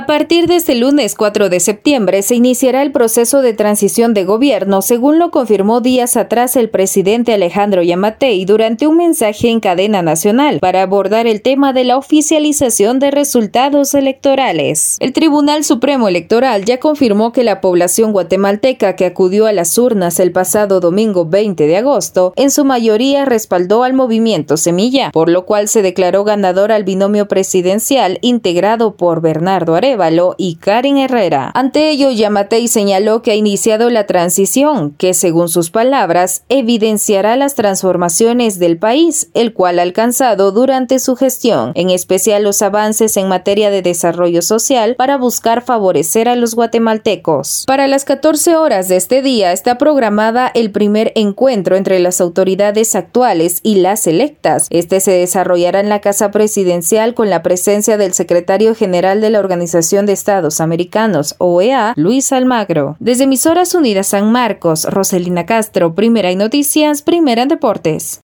A partir de este lunes 4 de septiembre se iniciará el proceso de transición de gobierno, según lo confirmó días atrás el presidente Alejandro Yamatei durante un mensaje en cadena nacional para abordar el tema de la oficialización de resultados electorales. El Tribunal Supremo Electoral ya confirmó que la población guatemalteca que acudió a las urnas el pasado domingo 20 de agosto en su mayoría respaldó al movimiento Semilla, por lo cual se declaró ganador al binomio presidencial integrado por Bernardo Y Karen Herrera. Ante ello, Yamatei señaló que ha iniciado la transición, que según sus palabras, evidenciará las transformaciones del país, el cual ha alcanzado durante su gestión, en especial los avances en materia de desarrollo social para buscar favorecer a los guatemaltecos. Para las 14 horas de este día está programada el primer encuentro entre las autoridades actuales y las electas. Este se desarrollará en la Casa Presidencial con la presencia del secretario general de la Organización De Estados Americanos, OEA, Luis Almagro. Desde Emisoras Unidas San Marcos, Roselina Castro, Primera y Noticias, Primera en Deportes.